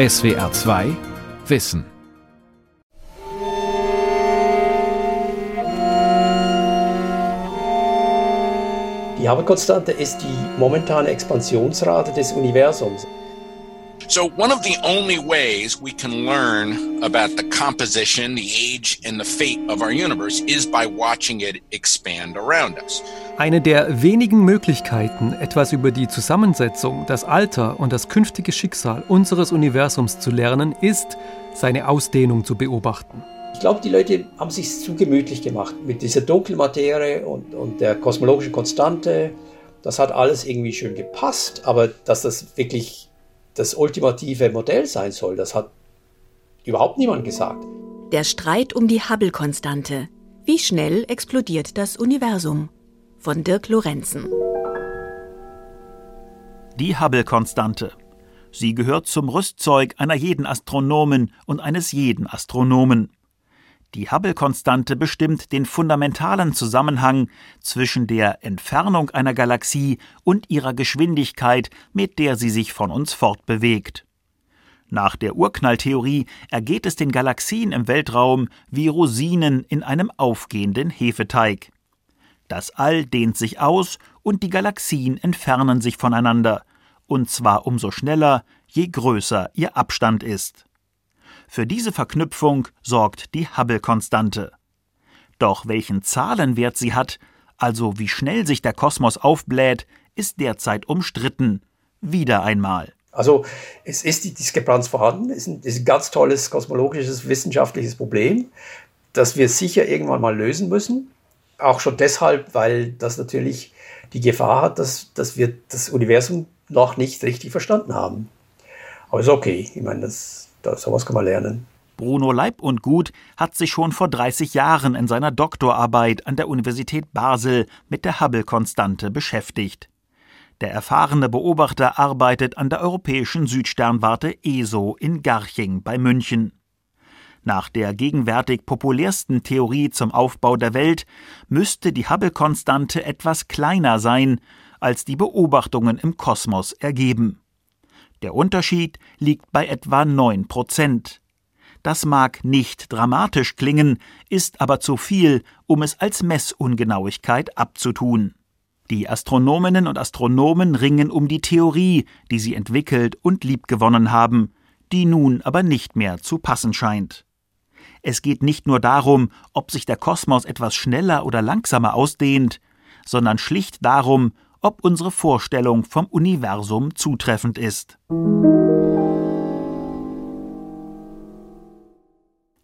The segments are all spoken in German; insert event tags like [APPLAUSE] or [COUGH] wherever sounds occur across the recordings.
SWR 2 Wissen. Die Hubble-Konstante ist die momentane Expansionsrate des Universums. So, one of the only ways we can learn about the composition, the age, and the fate of our universe is by watching it expand around us. Eine der wenigen Möglichkeiten, etwas über die Zusammensetzung, das Alter und das künftige Schicksal unseres Universums zu lernen, ist, seine Ausdehnung zu beobachten. Ich glaube, die Leute haben sich zu gemütlich gemacht mit dieser Dunkelmaterie und, und der kosmologischen Konstante. Das hat alles irgendwie schön gepasst, aber dass das wirklich das ultimative Modell sein soll, das hat überhaupt niemand gesagt. Der Streit um die Hubble-Konstante. Wie schnell explodiert das Universum? Von Dirk Lorenzen. Die Hubble-Konstante. Sie gehört zum Rüstzeug einer jeden Astronomen und eines jeden Astronomen. Die Hubble-Konstante bestimmt den fundamentalen Zusammenhang zwischen der Entfernung einer Galaxie und ihrer Geschwindigkeit, mit der sie sich von uns fortbewegt. Nach der Urknalltheorie ergeht es den Galaxien im Weltraum wie Rosinen in einem aufgehenden Hefeteig. Das All dehnt sich aus und die Galaxien entfernen sich voneinander, und zwar umso schneller, je größer ihr Abstand ist. Für diese Verknüpfung sorgt die Hubble-Konstante. Doch welchen Zahlenwert sie hat, also wie schnell sich der Kosmos aufbläht, ist derzeit umstritten. Wieder einmal. Also es ist die Diskrepanz vorhanden, es ist ein, ganz tolles kosmologisches, wissenschaftliches Problem, das wir sicher irgendwann mal lösen müssen. Auch schon deshalb, weil das natürlich die Gefahr hat, dass, dass wir das Universum noch nicht richtig verstanden haben. Aber ist okay. Ich meine, das, das, sowas kann man lernen. Bruno Leib und Gut hat sich schon vor 30 Jahren in seiner Doktorarbeit an der Universität Basel mit der Hubble-Konstante beschäftigt. Der erfahrene Beobachter arbeitet an der europäischen Südsternwarte ESO in Garching bei München. Nach der gegenwärtig populärsten Theorie zum Aufbau der Welt müsste die Hubble-Konstante etwas kleiner sein, als die Beobachtungen im Kosmos ergeben. Der Unterschied liegt bei etwa 9 Prozent. Das mag nicht dramatisch klingen, ist aber zu viel, um es als Messungenauigkeit abzutun. Die Astronominnen und Astronomen ringen um die Theorie, die sie entwickelt und liebgewonnen haben, die nun aber nicht mehr zu passen scheint. Es geht nicht nur darum, ob sich der Kosmos etwas schneller oder langsamer ausdehnt, sondern schlicht darum, ob unsere Vorstellung vom Universum zutreffend ist.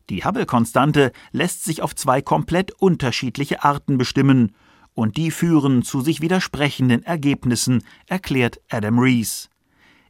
Die Hubble-Konstante lässt sich auf zwei komplett unterschiedliche Arten bestimmen, und die führen zu sich widersprechenden Ergebnissen, erklärt Adam Rees.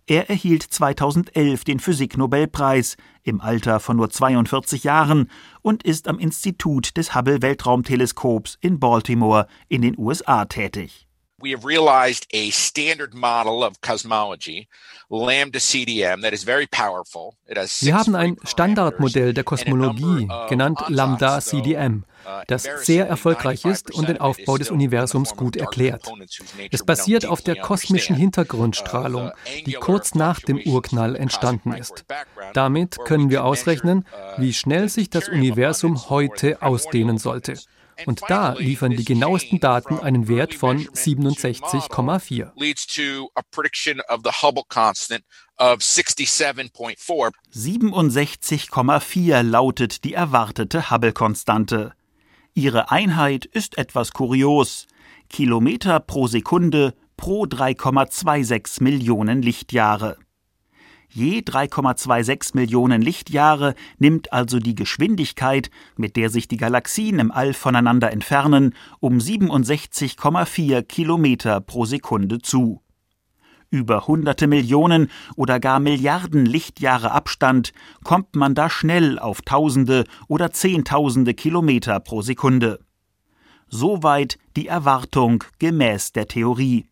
Er erhielt 2011 den Physiknobelpreis im Alter von nur 42 Jahren und ist am Institut des Hubble Weltraumteleskops in Baltimore in den USA tätig. We have realized a standard model of cosmology, lambda CDM, that is very powerful. It has Wir haben ein Standardmodell der Kosmologie, genannt Lambda CDM, uh, das sehr erfolgreich ist und den Aufbau des Universums gut erklärt. Es basiert auf der kosmischen Hintergrundstrahlung, uh, die kurz nach dem Urknall entstanden ist. Damit können wir ausrechnen, uh, wie schnell sich das Universum heute ausdehnen sollte. Und da liefern die genauesten Daten einen Wert von 67,4. 67,4 lautet die erwartete Hubble-Konstante. Ihre Einheit ist etwas kurios. Kilometer pro Sekunde pro 3,26 Millionen Lichtjahre. Je 3,26 Millionen Lichtjahre nimmt also die Geschwindigkeit, mit der sich die Galaxien im All voneinander entfernen, um 67,4 Kilometer pro Sekunde zu. Über hunderte Millionen oder gar Milliarden Lichtjahre Abstand kommt man da schnell auf Tausende oder Zehntausende Kilometer pro Sekunde. Soweit die Erwartung gemäß der Theorie.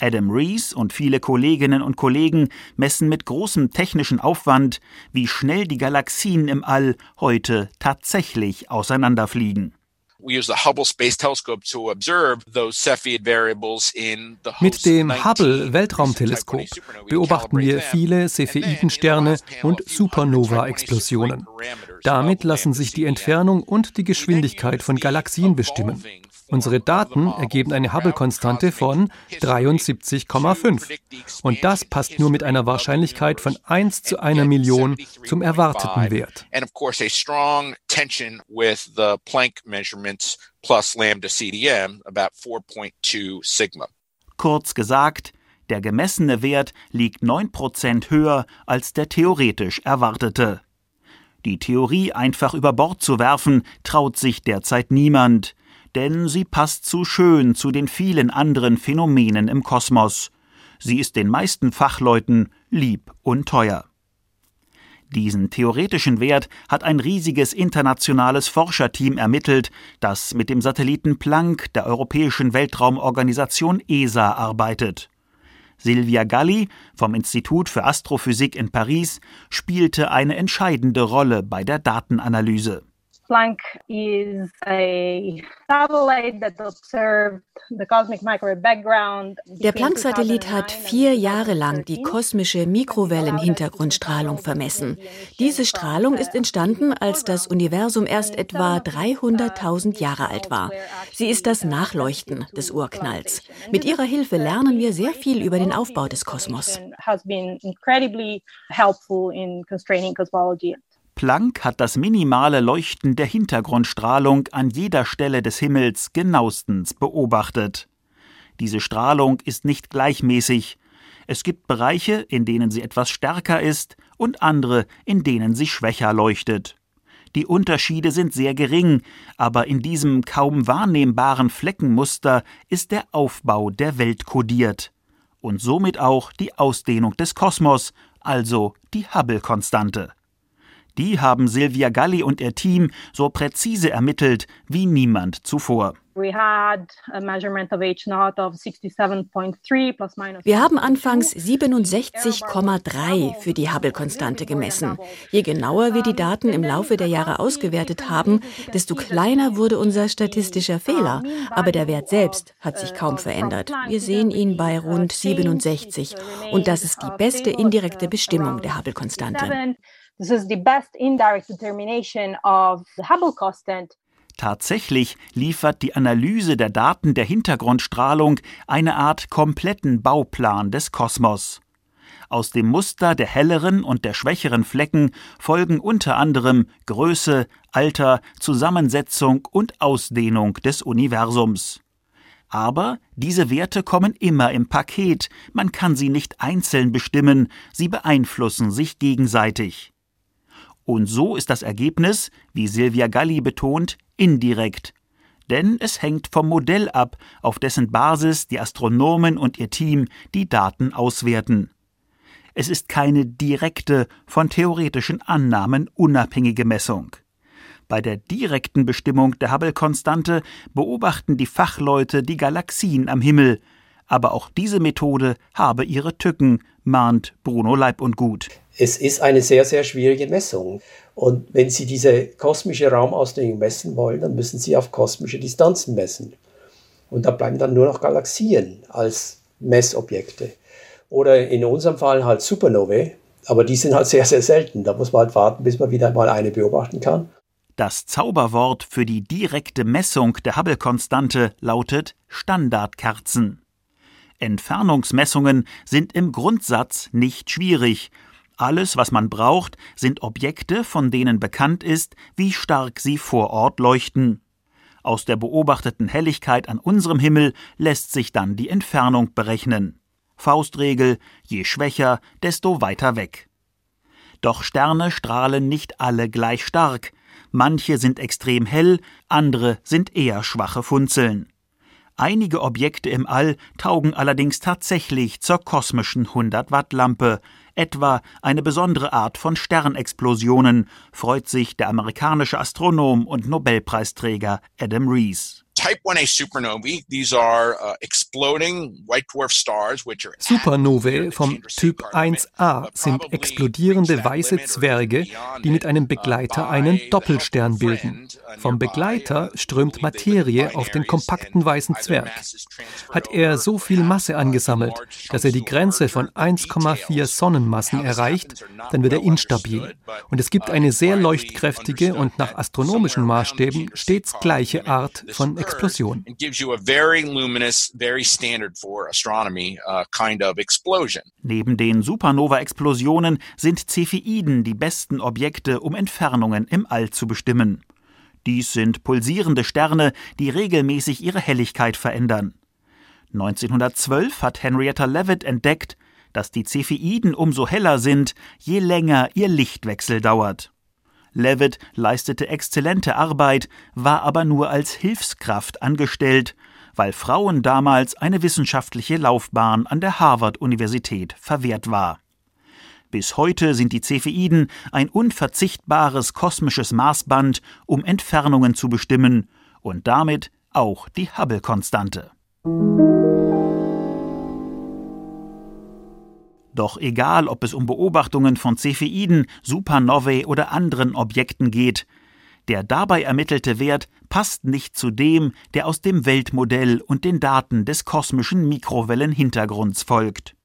Adam Rees und viele Kolleginnen und Kollegen messen mit großem technischen Aufwand, wie schnell die Galaxien im All heute tatsächlich auseinanderfliegen. Mit dem Hubble Weltraumteleskop beobachten wir viele Cepheidensterne und Supernova-Explosionen. Damit lassen sich die Entfernung und die Geschwindigkeit von Galaxien bestimmen. Unsere Daten ergeben eine Hubble-Konstante von 73,5. Und das passt nur mit einer Wahrscheinlichkeit von 1 zu einer Million zum erwarteten Wert. Kurz gesagt, der gemessene Wert liegt 9% höher als der theoretisch erwartete. Die Theorie einfach über Bord zu werfen, traut sich derzeit niemand denn sie passt zu schön zu den vielen anderen Phänomenen im Kosmos. Sie ist den meisten Fachleuten lieb und teuer. Diesen theoretischen Wert hat ein riesiges internationales Forscherteam ermittelt, das mit dem Satelliten Planck der Europäischen Weltraumorganisation ESA arbeitet. Silvia Galli vom Institut für Astrophysik in Paris spielte eine entscheidende Rolle bei der Datenanalyse. Planck is a satellite that observed the cosmic microwave background. Der Planck-Satellit hat vier Jahre lang die kosmische Mikrowellen-Hintergrundstrahlung vermessen. Diese Strahlung ist entstanden, als das Universum erst etwa 300.000 Jahre alt war. Sie ist das Nachleuchten des Urknalls. Mit ihrer Hilfe lernen wir sehr viel über den Aufbau des Kosmos. Planck hat das minimale Leuchten der Hintergrundstrahlung an jeder Stelle des Himmels genauestens beobachtet. Diese Strahlung ist nicht gleichmäßig. Es gibt Bereiche, in denen sie etwas stärker ist und andere, in denen sie schwächer leuchtet. Die Unterschiede sind sehr gering, aber in diesem kaum wahrnehmbaren Fleckenmuster ist der Aufbau der Welt kodiert. Und somit auch die Ausdehnung des Kosmos, also die Hubble-Konstante. Die haben Silvia Galli und ihr Team so präzise ermittelt wie niemand zuvor. Wir haben anfangs 67,3 für die Hubble-Konstante gemessen. Je genauer wir die Daten im Laufe der Jahre ausgewertet haben, desto kleiner wurde unser statistischer Fehler. Aber der Wert selbst hat sich kaum verändert. Wir sehen ihn bei rund 67. Und das ist die beste indirekte Bestimmung der Hubble-Konstante. This is the best indirect determination of the Hubble constant. Tatsächlich liefert die Analyse der Daten der Hintergrundstrahlung eine Art kompletten Bauplan des Kosmos. Aus dem Muster der helleren und der schwächeren Flecken folgen unter anderem Größe, Alter, Zusammensetzung und Ausdehnung des Universums. Aber diese Werte kommen immer im Paket, man kann sie nicht einzeln bestimmen, sie beeinflussen sich gegenseitig. Und so ist das Ergebnis, wie Silvia Galli betont, indirekt. Denn es hängt vom Modell ab, auf dessen Basis die Astronomen und ihr Team die Daten auswerten. Es ist keine direkte, von theoretischen Annahmen unabhängige Messung. Bei der direkten Bestimmung der Hubble-Konstante beobachten die Fachleute die Galaxien am Himmel, aber auch diese Methode habe ihre Tücken, mahnt Bruno Leib und Gut. Es ist eine sehr, sehr schwierige Messung. Und wenn Sie diese kosmische Raumausdehnung messen wollen, dann müssen Sie auf kosmische Distanzen messen. Und da bleiben dann nur noch Galaxien als Messobjekte. Oder in unserem Fall halt Supernovae, aber die sind halt sehr, sehr selten. Da muss man halt warten, bis man wieder mal eine beobachten kann. Das Zauberwort für die direkte Messung der Hubble-Konstante lautet Standardkerzen. Entfernungsmessungen sind im Grundsatz nicht schwierig. Alles, was man braucht, sind Objekte, von denen bekannt ist, wie stark sie vor Ort leuchten. Aus der beobachteten Helligkeit an unserem Himmel lässt sich dann die Entfernung berechnen. Faustregel, je schwächer, desto weiter weg. Doch Sterne strahlen nicht alle gleich stark. Manche sind extrem hell, andere sind eher schwache Funzeln. Einige Objekte im All taugen allerdings tatsächlich zur kosmischen 100-Watt-Lampe, etwa eine besondere Art von Sternexplosionen, freut sich der amerikanische Astronom und Nobelpreisträger Adam Rees. Type 1a supernovae, these are uh, exploding white dwarf stars which are Supernovae vom Typ 1a sind explodierende weiße Zwerge, die mit einem Begleiter einen Doppelstern bilden. Vom Begleiter strömt Materie auf den kompakten weißen Zwerg. Hat er so viel Masse angesammelt, dass er die Grenze von 1,4 Sonnenmassen erreicht, dann wird er instabil. Und es gibt eine sehr leuchtkräftige und nach astronomischen Maßstäben stets gleiche Art von Explosion. Neben den Supernova-Explosionen sind Cepheiden die besten Objekte, um Entfernungen im All zu bestimmen. Dies sind pulsierende Sterne, die regelmäßig ihre Helligkeit verändern. 1912 hat Henrietta Leavitt entdeckt, dass die Cepheiden umso heller sind, je länger ihr Lichtwechsel dauert. Levitt leistete exzellente Arbeit, war aber nur als Hilfskraft angestellt, weil Frauen damals eine wissenschaftliche Laufbahn an der Harvard-Universität verwehrt war. Bis heute sind die Cepheiden ein unverzichtbares kosmisches Maßband, um Entfernungen zu bestimmen und damit auch die Hubble-Konstante. Doch egal, ob es um Beobachtungen von Cepheiden, Supernovae oder anderen Objekten geht, der dabei ermittelte Wert passt nicht zu dem, der aus dem Weltmodell und den Daten des kosmischen Mikrowellenhintergrunds folgt.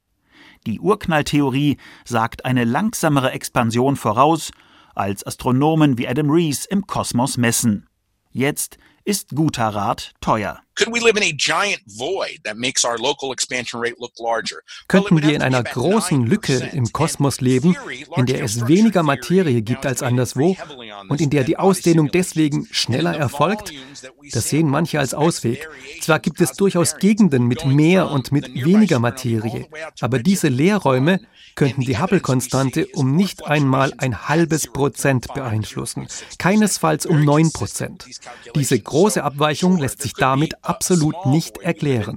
Die Urknalltheorie sagt eine langsamere Expansion voraus, als Astronomen wie Adam Rees im Kosmos messen. Jetzt ist guter Rat teuer. Könnten wir in einer großen Lücke im Kosmos leben, in der es weniger Materie gibt als anderswo und in der die Ausdehnung deswegen schneller erfolgt? Das sehen manche als Ausweg. Zwar gibt es durchaus Gegenden mit mehr und mit weniger Materie, aber diese Leerräume könnten die Hubble-Konstante um nicht einmal ein halbes Prozent beeinflussen, keinesfalls um neun Prozent. Diese große Abweichung lässt sich damit absolut nicht erklären.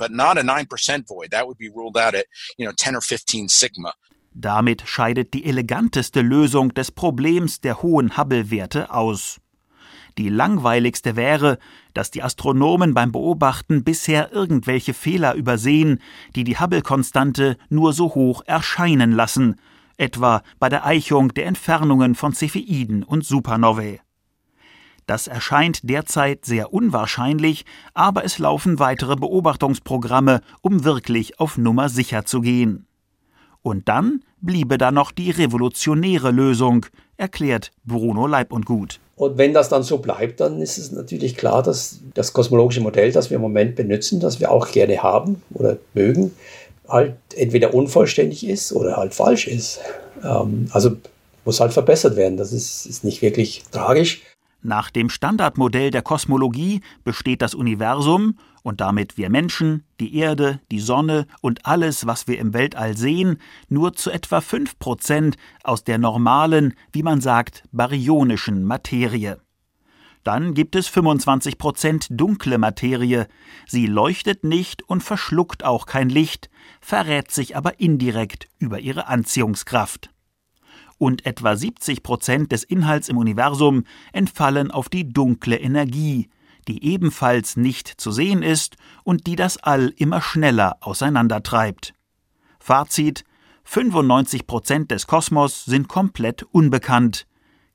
Damit scheidet die eleganteste Lösung des Problems der hohen Hubble-Werte aus. Die langweiligste wäre, dass die Astronomen beim Beobachten bisher irgendwelche Fehler übersehen, die die Hubble-Konstante nur so hoch erscheinen lassen, etwa bei der Eichung der Entfernungen von Cepheiden und Supernovae. Das erscheint derzeit sehr unwahrscheinlich, aber es laufen weitere Beobachtungsprogramme, um wirklich auf Nummer sicher zu gehen. Und dann bliebe da noch die revolutionäre Lösung, erklärt Bruno Leib und Gut. Und wenn das dann so bleibt, dann ist es natürlich klar, dass das kosmologische Modell, das wir im Moment benutzen, das wir auch gerne haben oder mögen, halt entweder unvollständig ist oder halt falsch ist. Ähm, also muss halt verbessert werden. Das ist, ist nicht wirklich tragisch. Nach dem Standardmodell der Kosmologie besteht das Universum und damit wir Menschen, die Erde, die Sonne und alles, was wir im Weltall sehen, nur zu etwa 5 Prozent aus der normalen, wie man sagt, baryonischen Materie. Dann gibt es 25 Prozent dunkle Materie. Sie leuchtet nicht und verschluckt auch kein Licht, verrät sich aber indirekt über ihre Anziehungskraft und etwa 70 Prozent des Inhalts im Universum entfallen auf die dunkle Energie, die ebenfalls nicht zu sehen ist und die das All immer schneller auseinandertreibt. Fazit 95 Prozent des Kosmos sind komplett unbekannt.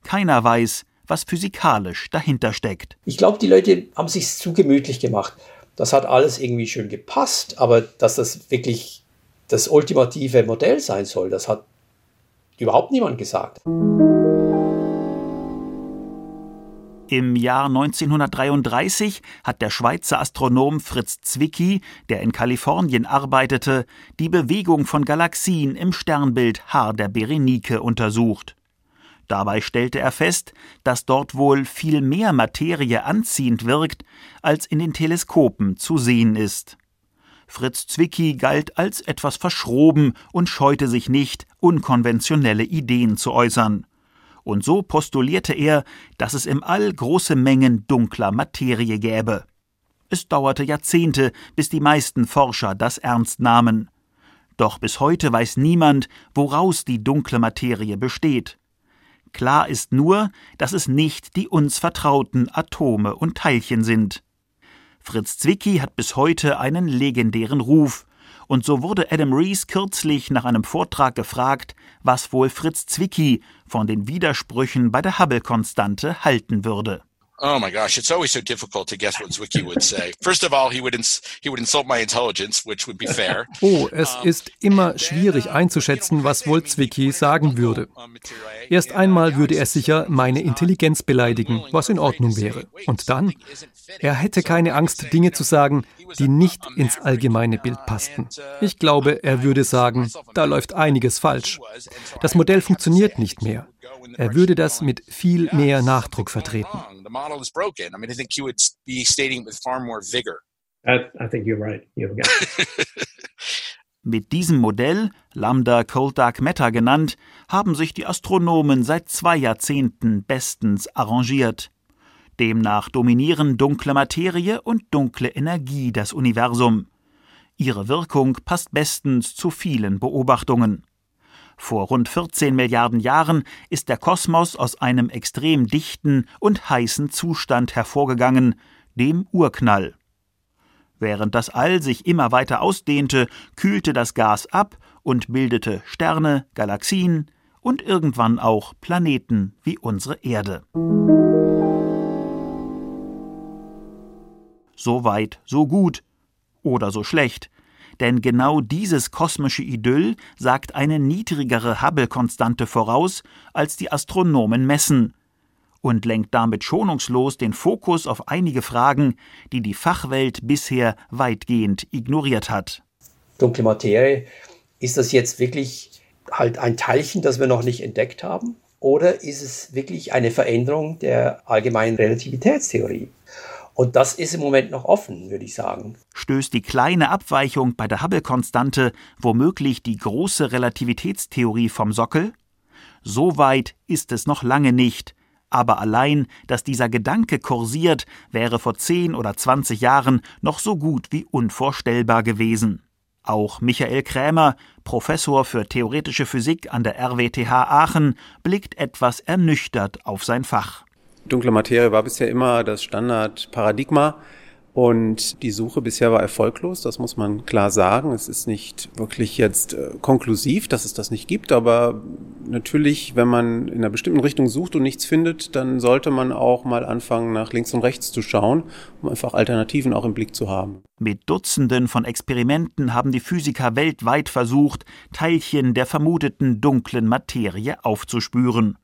Keiner weiß, was physikalisch dahinter steckt. Ich glaube, die Leute haben sich zu gemütlich gemacht. Das hat alles irgendwie schön gepasst, aber dass das wirklich das ultimative Modell sein soll, das hat überhaupt niemand gesagt. Im Jahr 1933 hat der Schweizer Astronom Fritz Zwicky, der in Kalifornien arbeitete, die Bewegung von Galaxien im Sternbild Haar der Berenike untersucht. Dabei stellte er fest, dass dort wohl viel mehr Materie anziehend wirkt, als in den Teleskopen zu sehen ist. Fritz Zwicky galt als etwas verschroben und scheute sich nicht, unkonventionelle Ideen zu äußern. Und so postulierte er, dass es im All große Mengen dunkler Materie gäbe. Es dauerte Jahrzehnte, bis die meisten Forscher das ernst nahmen. Doch bis heute weiß niemand, woraus die dunkle Materie besteht. Klar ist nur, dass es nicht die uns vertrauten Atome und Teilchen sind. Fritz Zwicky hat bis heute einen legendären Ruf. Und so wurde Adam Rees kürzlich nach einem Vortrag gefragt, was wohl Fritz Zwicky von den Widersprüchen bei der Hubble-Konstante halten würde. Oh my gosh, it's always so difficult to guess what Zwicky would say. First of all, he would ins he would insult my intelligence, which would be fair. [LAUGHS] Oh, es ist immer schwierig einzuschätzen, was wohl Zwicky sagen würde. Erst einmal würde er sicher meine Intelligenz beleidigen, was in Ordnung wäre. Und dann, er hätte keine Angst, Dinge zu sagen, die nicht ins allgemeine Bild passten. Ich glaube, er würde sagen, da läuft einiges falsch. Das Modell funktioniert nicht mehr. Er würde das mit viel mehr Nachdruck vertreten. [LAUGHS] Mit diesem Modell, Lambda Cold Dark Matter genannt, haben sich die Astronomen seit zwei Jahrzehnten bestens arrangiert. Demnach dominieren dunkle Materie und dunkle Energie das Universum. Ihre Wirkung passt bestens zu vielen Beobachtungen. Vor rund 14 Milliarden Jahren ist der Kosmos aus einem extrem dichten und heißen Zustand hervorgegangen, dem Urknall. Während das All sich immer weiter ausdehnte, kühlte das Gas ab und bildete Sterne, Galaxien und irgendwann auch Planeten wie unsere Erde. So weit, so gut oder so schlecht, denn genau dieses kosmische Idyll sagt eine niedrigere Hubble-Konstante voraus, als die Astronomen messen, und lenkt damit schonungslos den Fokus auf einige Fragen, die die Fachwelt bisher weitgehend ignoriert hat. Dunkle Materie, ist das jetzt wirklich halt ein Teilchen, das wir noch nicht entdeckt haben? Oder ist es wirklich eine Veränderung der allgemeinen Relativitätstheorie? Und das ist im Moment noch offen, würde ich sagen. Stößt die kleine Abweichung bei der Hubble-Konstante womöglich die große Relativitätstheorie vom Sockel? So weit ist es noch lange nicht. Aber allein, dass dieser Gedanke kursiert, wäre vor 10 oder 20 Jahren noch so gut wie unvorstellbar gewesen. Auch Michael Krämer, Professor für theoretische Physik an der RWTH Aachen, blickt etwas ernüchtert auf sein Fach. Dunkle Materie war bisher immer das Standardparadigma und die Suche bisher war erfolglos, das muss man klar sagen. Es ist nicht wirklich jetzt äh, konklusiv, dass es das nicht gibt, aber natürlich, wenn man in einer bestimmten Richtung sucht und nichts findet, dann sollte man auch mal anfangen, nach links und rechts zu schauen, um einfach Alternativen auch im Blick zu haben. Mit Dutzenden von Experimenten haben die Physiker weltweit versucht, Teilchen der vermuteten dunklen Materie aufzuspüren.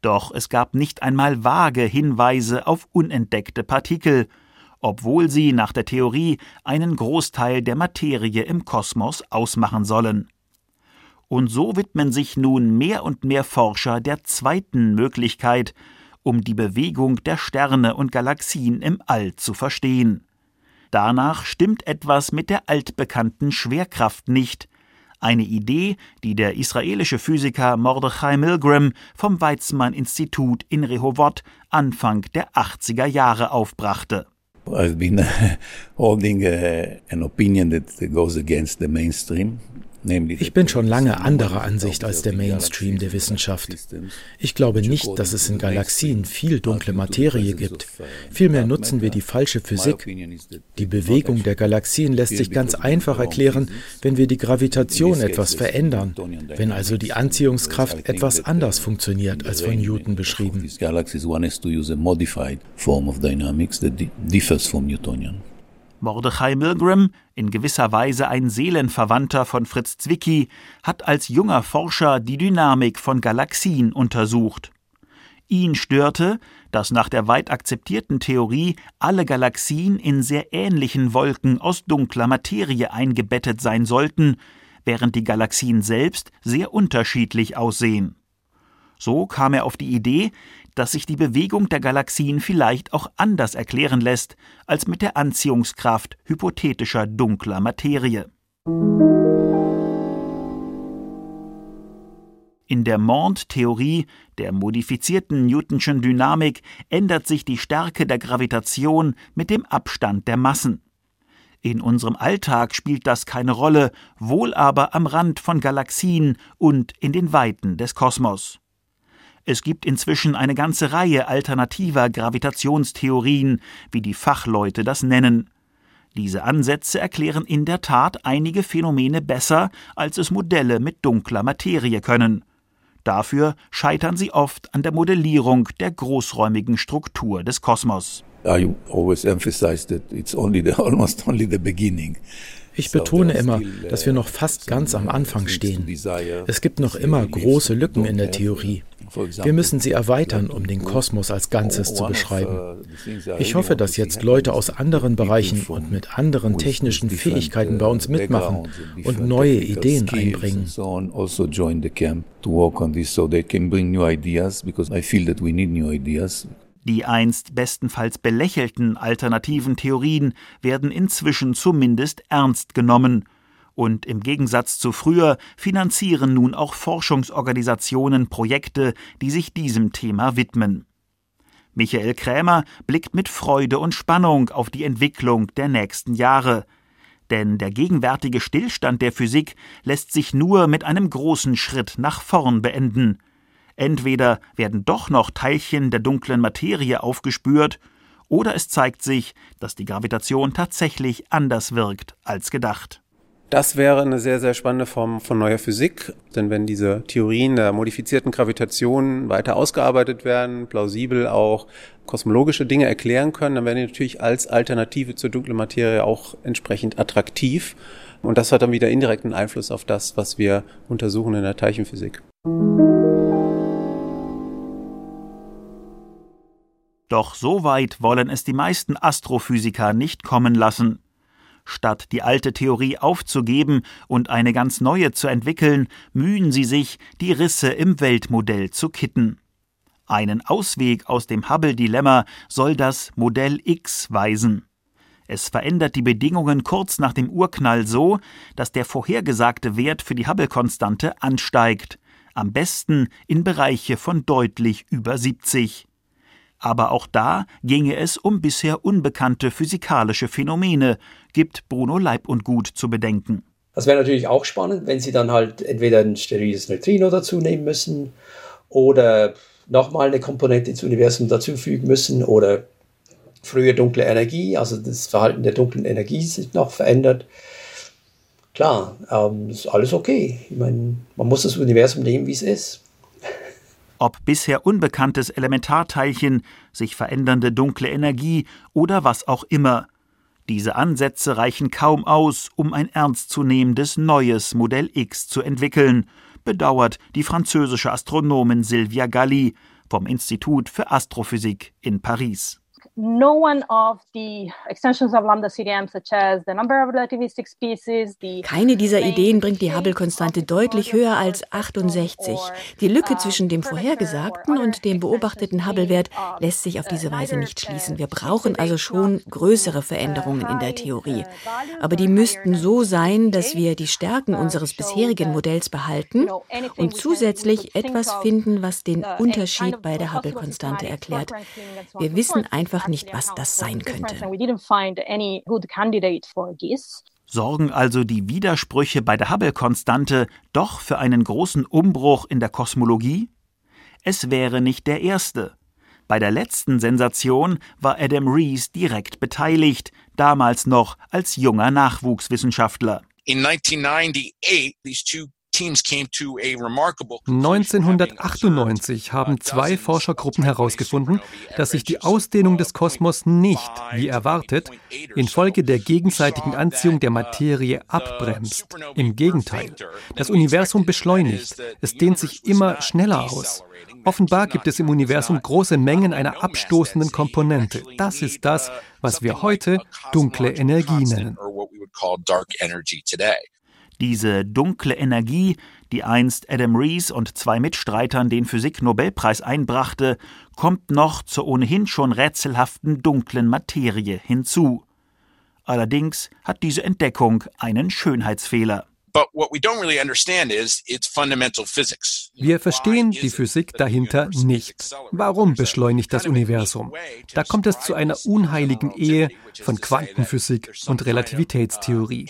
Doch es gab nicht einmal vage Hinweise auf unentdeckte Partikel, obwohl sie nach der Theorie einen Großteil der Materie im Kosmos ausmachen sollen. Und so widmen sich nun mehr und mehr Forscher der zweiten Möglichkeit, um die Bewegung der Sterne und Galaxien im All zu verstehen. Danach stimmt etwas mit der altbekannten Schwerkraft nicht, eine Idee, die der israelische Physiker Mordechai Milgram vom Weizmann-Institut in Rehovot Anfang der 80er Jahre aufbrachte. I've been [LAUGHS] holding a, an opinion that goes against the mainstream. Ich bin schon lange anderer Ansicht als der Mainstream der Wissenschaft. Ich glaube nicht, dass es in Galaxien viel dunkle Materie gibt. Vielmehr nutzen wir die falsche Physik. Die Bewegung der Galaxien lässt sich ganz einfach erklären, wenn wir die Gravitation etwas verändern, wenn also die Anziehungskraft etwas anders funktioniert als von Newton beschrieben. Mordechai Milgram, in gewisser Weise ein Seelenverwandter von Fritz Zwicky, hat als junger Forscher die Dynamik von Galaxien untersucht. Ihn störte, dass nach der weit akzeptierten Theorie alle Galaxien in sehr ähnlichen Wolken aus dunkler Materie eingebettet sein sollten, während die Galaxien selbst sehr unterschiedlich aussehen. So kam er auf die Idee, dass sich die Bewegung der Galaxien vielleicht auch anders erklären lässt als mit der Anziehungskraft hypothetischer dunkler Materie. In der Mond-Theorie, der modifizierten Newtonschen Dynamik, ändert sich die Stärke der Gravitation mit dem Abstand der Massen. In unserem Alltag spielt das keine Rolle, wohl aber am Rand von Galaxien und in den Weiten des Kosmos. Es gibt inzwischen eine ganze Reihe alternativer Gravitationstheorien, wie die Fachleute das nennen. Diese Ansätze erklären in der Tat einige Phänomene besser, als es Modelle mit dunkler Materie können. Dafür scheitern sie oft an der Modellierung der großräumigen Struktur des Kosmos. [LAUGHS] Ich betone immer, dass wir noch fast ganz am Anfang stehen. Es gibt noch immer große Lücken in der Theorie. Wir müssen sie erweitern, um den Kosmos als Ganzes zu beschreiben. Ich hoffe, dass jetzt Leute aus anderen Bereichen und mit anderen technischen Fähigkeiten bei uns mitmachen und neue Ideen einbringen. Die einst bestenfalls belächelten alternativen Theorien werden inzwischen zumindest ernst genommen. Und im Gegensatz zu früher finanzieren nun auch Forschungsorganisationen Projekte, die sich diesem Thema widmen. Michael Krämer blickt mit Freude und Spannung auf die Entwicklung der nächsten Jahre. Denn der gegenwärtige Stillstand der Physik lässt sich nur mit einem großen Schritt nach vorn beenden. Entweder werden doch noch Teilchen der dunklen Materie aufgespürt, oder es zeigt sich, dass die Gravitation tatsächlich anders wirkt als gedacht. Das wäre eine sehr, sehr spannende Form von neuer Physik, denn wenn diese Theorien der modifizierten Gravitation weiter ausgearbeitet werden, plausibel auch kosmologische Dinge erklären können, dann werden die natürlich als Alternative zur dunklen Materie auch entsprechend attraktiv. Und das hat dann wieder indirekten Einfluss auf das, was wir untersuchen in der Teilchenphysik. Doch so weit wollen es die meisten Astrophysiker nicht kommen lassen. Statt die alte Theorie aufzugeben und eine ganz neue zu entwickeln, mühen sie sich, die Risse im Weltmodell zu kitten. Einen Ausweg aus dem Hubble-Dilemma soll das Modell X weisen. Es verändert die Bedingungen kurz nach dem Urknall so, dass der vorhergesagte Wert für die Hubble-Konstante ansteigt, am besten in Bereiche von deutlich über 70. Aber auch da ginge es um bisher unbekannte physikalische Phänomene, gibt Bruno Leib und Gut zu bedenken. Das wäre natürlich auch spannend, wenn Sie dann halt entweder ein steriles Neutrino dazu nehmen müssen oder nochmal eine Komponente ins Universum dazufügen müssen oder früher dunkle Energie, also das Verhalten der dunklen Energie sich noch verändert. Klar, ähm, ist alles okay. Ich meine, man muss das Universum nehmen, wie es ist ob bisher unbekanntes Elementarteilchen, sich verändernde dunkle Energie oder was auch immer. Diese Ansätze reichen kaum aus, um ein ernstzunehmendes neues Modell X zu entwickeln, bedauert die französische Astronomin Sylvia Galli vom Institut für Astrophysik in Paris no one of the extensions of lambda CDM, such as the number of relativistic species, the Keine dieser Ideen bringt die Hubble-Konstante deutlich höher als 68. Die Lücke zwischen dem vorhergesagten und dem beobachteten Hubble-Wert lässt sich auf diese Weise nicht schließen. Wir brauchen also schon größere Veränderungen in der Theorie. Aber die müssten so sein, dass wir die Stärken unseres bisherigen Modells behalten und zusätzlich etwas finden, was den Unterschied bei der Hubble-Konstante erklärt. Wir wissen einfach nicht, was das sein könnte. Sorgen also die Widersprüche bei der Hubble-Konstante doch für einen großen Umbruch in der Kosmologie? Es wäre nicht der erste. Bei der letzten Sensation war Adam Rees direkt beteiligt, damals noch als junger Nachwuchswissenschaftler. In 1998, these two 1998 haben zwei Forschergruppen herausgefunden, dass sich die Ausdehnung des Kosmos nicht, wie erwartet, infolge der gegenseitigen Anziehung der Materie abbremst. Im Gegenteil, das Universum beschleunigt, es dehnt sich immer schneller aus. Offenbar gibt es im Universum große Mengen einer abstoßenden Komponente. Das ist das, was wir heute dunkle Energie nennen. Diese dunkle Energie, die einst Adam Rees und zwei Mitstreitern den Physik-Nobelpreis einbrachte, kommt noch zur ohnehin schon rätselhaften dunklen Materie hinzu. Allerdings hat diese Entdeckung einen Schönheitsfehler. Wir verstehen die Physik dahinter nicht. Warum beschleunigt das Universum? Da kommt es zu einer unheiligen Ehe, von Quantenphysik und Relativitätstheorie.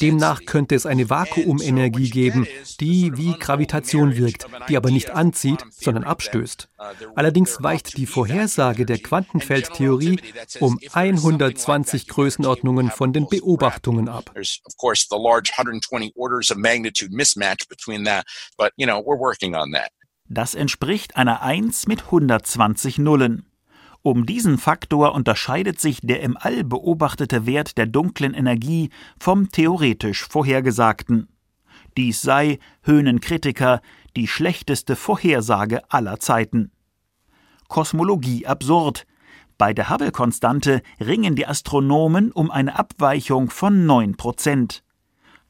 Demnach könnte es eine Vakuumenergie geben, die wie Gravitation wirkt, die aber nicht anzieht, sondern abstößt. Allerdings weicht die Vorhersage der Quantenfeldtheorie um 120 Größenordnungen von den Beobachtungen ab. Das entspricht einer 1 mit 120 Nullen. Um diesen Faktor unterscheidet sich der im All beobachtete Wert der dunklen Energie vom theoretisch vorhergesagten. Dies sei, höhnen Kritiker, die schlechteste Vorhersage aller Zeiten. Kosmologie absurd. Bei der Hubble-Konstante ringen die Astronomen um eine Abweichung von 9 Prozent.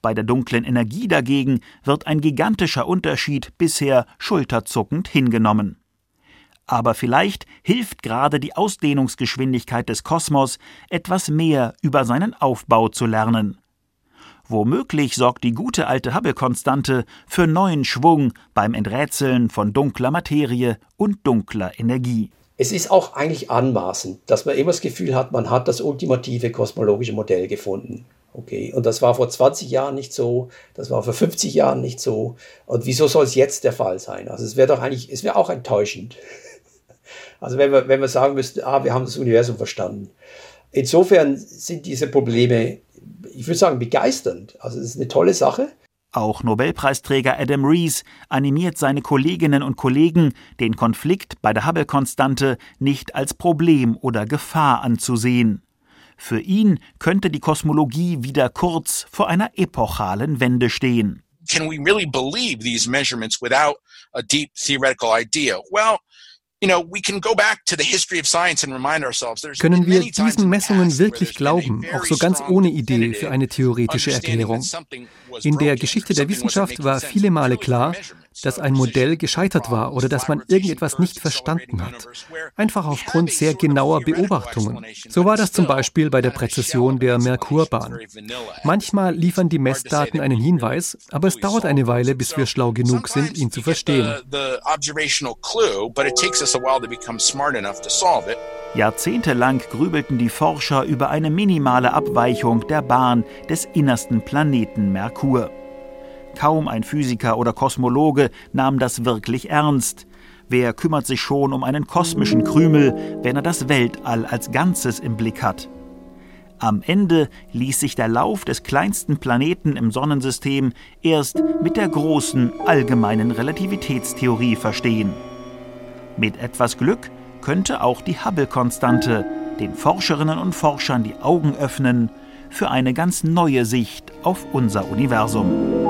Bei der dunklen Energie dagegen wird ein gigantischer Unterschied bisher schulterzuckend hingenommen. Aber vielleicht hilft gerade die Ausdehnungsgeschwindigkeit des Kosmos, etwas mehr über seinen Aufbau zu lernen. Womöglich sorgt die gute alte Hubble-Konstante für neuen Schwung beim Enträtseln von dunkler Materie und dunkler Energie. Es ist auch eigentlich anmaßend, dass man immer das Gefühl hat, man hat das ultimative kosmologische Modell gefunden. Okay, und das war vor 20 Jahren nicht so, das war vor 50 Jahren nicht so. Und wieso soll es jetzt der Fall sein? Also es wäre doch eigentlich, es wäre auch enttäuschend. Also wenn wir, wenn wir sagen müssten, ah, wir haben das Universum verstanden. Insofern sind diese Probleme, ich würde sagen, begeisternd. Also es ist eine tolle Sache. Auch Nobelpreisträger Adam Rees animiert seine Kolleginnen und Kollegen, den Konflikt bei der Hubble-Konstante nicht als Problem oder Gefahr anzusehen. Für ihn könnte die Kosmologie wieder kurz vor einer epochalen Wende stehen. Can we really believe these measurements without a deep theoretical idea? Well, können wir diesen Messungen wirklich glauben, auch so ganz ohne Idee für eine theoretische Erklärung? In der Geschichte der Wissenschaft war viele Male klar, dass ein Modell gescheitert war oder dass man irgendetwas nicht verstanden hat. Einfach aufgrund sehr genauer Beobachtungen. So war das zum Beispiel bei der Präzision der Merkurbahn. Manchmal liefern die Messdaten einen Hinweis, aber es dauert eine Weile, bis wir schlau genug sind, ihn zu verstehen. Jahrzehntelang grübelten die Forscher über eine minimale Abweichung der Bahn des innersten Planeten Merkur. Kaum ein Physiker oder Kosmologe nahm das wirklich ernst. Wer kümmert sich schon um einen kosmischen Krümel, wenn er das Weltall als Ganzes im Blick hat? Am Ende ließ sich der Lauf des kleinsten Planeten im Sonnensystem erst mit der großen allgemeinen Relativitätstheorie verstehen. Mit etwas Glück könnte auch die Hubble-Konstante den Forscherinnen und Forschern die Augen öffnen für eine ganz neue Sicht auf unser Universum.